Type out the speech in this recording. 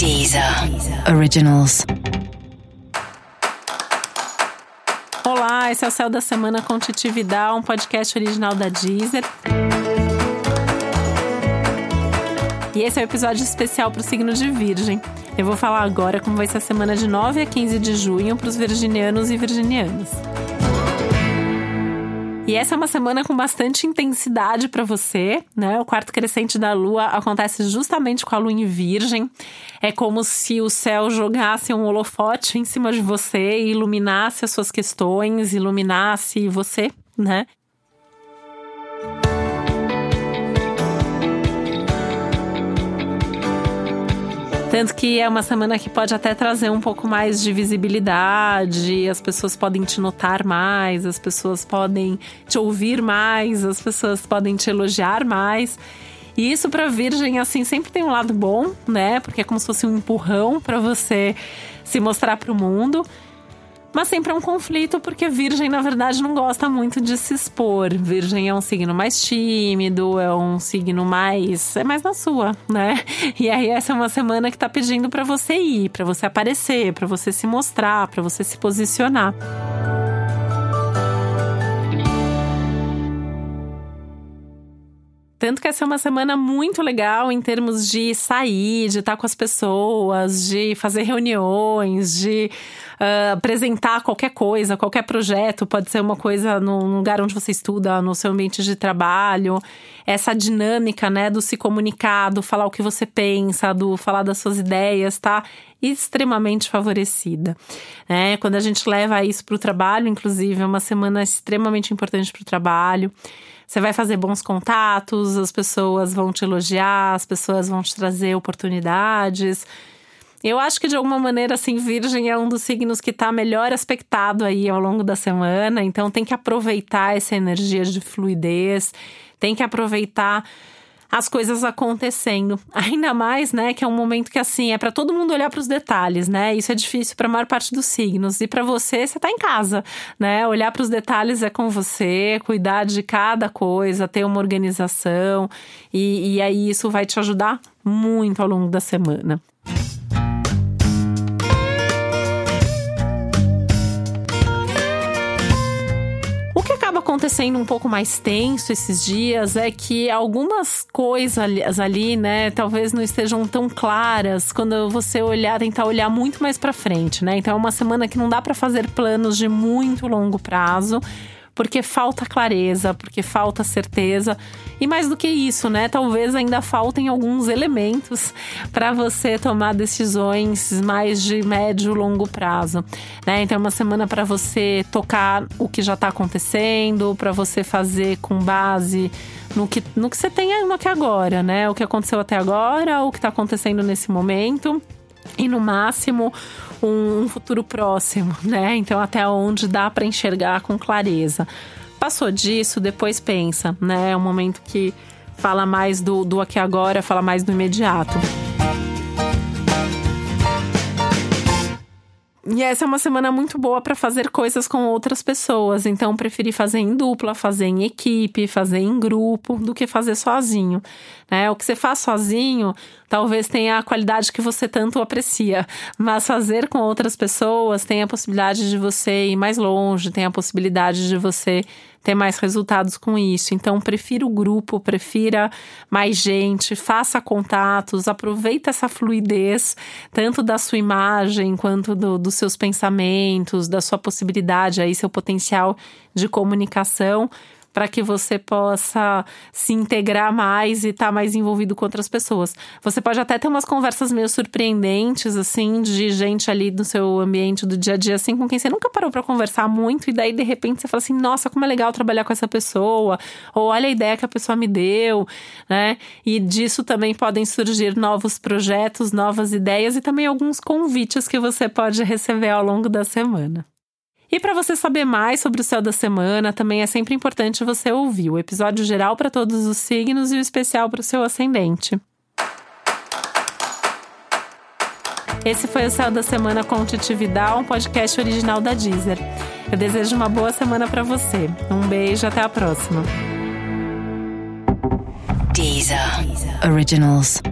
Deezer Originals. Olá, esse é o Céu da Semana com Titi Vidal, um podcast original da Deezer. E esse é o um episódio especial para o signo de Virgem. Eu vou falar agora como vai ser a semana de 9 a 15 de junho para os virginianos e virginianas. E essa é uma semana com bastante intensidade para você, né? O quarto crescente da lua acontece justamente com a lua em Virgem. É como se o céu jogasse um holofote em cima de você e iluminasse as suas questões, iluminasse você, né? Tanto que é uma semana que pode até trazer um pouco mais de visibilidade, as pessoas podem te notar mais, as pessoas podem te ouvir mais, as pessoas podem te elogiar mais. E isso para Virgem assim sempre tem um lado bom, né? Porque é como se fosse um empurrão para você se mostrar para o mundo. Mas sempre é um conflito, porque Virgem, na verdade, não gosta muito de se expor. Virgem é um signo mais tímido, é um signo mais. é mais na sua, né? E aí, essa é uma semana que tá pedindo para você ir, para você aparecer, para você se mostrar, para você se posicionar. Tanto que essa é uma semana muito legal em termos de sair, de estar com as pessoas, de fazer reuniões, de uh, apresentar qualquer coisa, qualquer projeto. Pode ser uma coisa no lugar onde você estuda, no seu ambiente de trabalho. Essa dinâmica, né, do se comunicar, do falar o que você pensa, do falar das suas ideias, tá? extremamente favorecida. Né? Quando a gente leva isso para o trabalho, inclusive, é uma semana extremamente importante para o trabalho. Você vai fazer bons contatos, as pessoas vão te elogiar, as pessoas vão te trazer oportunidades. Eu acho que de alguma maneira, assim, Virgem é um dos signos que está melhor aspectado aí ao longo da semana, então tem que aproveitar essa energia de fluidez, tem que aproveitar as coisas acontecendo. Ainda mais, né, que é um momento que assim é para todo mundo olhar para os detalhes, né? Isso é difícil para a maior parte dos signos e para você, você está em casa, né? Olhar para os detalhes é com você, cuidar de cada coisa, ter uma organização e, e aí isso vai te ajudar muito ao longo da semana. Acontecendo um pouco mais tenso esses dias é que algumas coisas ali, né, talvez não estejam tão claras quando você olhar, tentar olhar muito mais para frente, né? Então é uma semana que não dá para fazer planos de muito longo prazo porque falta clareza, porque falta certeza. E mais do que isso, né? Talvez ainda faltem alguns elementos para você tomar decisões mais de médio e longo prazo, né? Então, é uma semana para você tocar o que já está acontecendo, para você fazer com base no que, no que você tem aqui agora, né? O que aconteceu até agora, o que está acontecendo nesse momento e no máximo um, futuro próximo, né? Então até onde dá para enxergar com clareza. Passou disso, depois pensa, né? É um momento que fala mais do, do aqui agora, fala mais do imediato. E essa é uma semana muito boa para fazer coisas com outras pessoas. Então, preferi fazer em dupla, fazer em equipe, fazer em grupo, do que fazer sozinho. Né? O que você faz sozinho talvez tenha a qualidade que você tanto aprecia, mas fazer com outras pessoas tem a possibilidade de você ir mais longe, tem a possibilidade de você ter mais resultados com isso. Então, prefira o grupo, prefira mais gente, faça contatos, aproveita essa fluidez, tanto da sua imagem quanto do, dos seus pensamentos, da sua possibilidade aí, seu potencial de comunicação para que você possa se integrar mais e estar tá mais envolvido com outras pessoas. Você pode até ter umas conversas meio surpreendentes, assim, de gente ali no seu ambiente do dia a dia, assim, com quem você nunca parou para conversar muito, e daí de repente você fala assim: nossa, como é legal trabalhar com essa pessoa, ou olha a ideia que a pessoa me deu, né? E disso também podem surgir novos projetos, novas ideias e também alguns convites que você pode receber ao longo da semana. E para você saber mais sobre o céu da semana, também é sempre importante você ouvir o episódio geral para todos os signos e o especial para o seu ascendente. Esse foi o Céu da Semana com Titi Vidal, um podcast original da Deezer. Eu desejo uma boa semana para você. Um beijo, até a próxima. Deezer. Originals.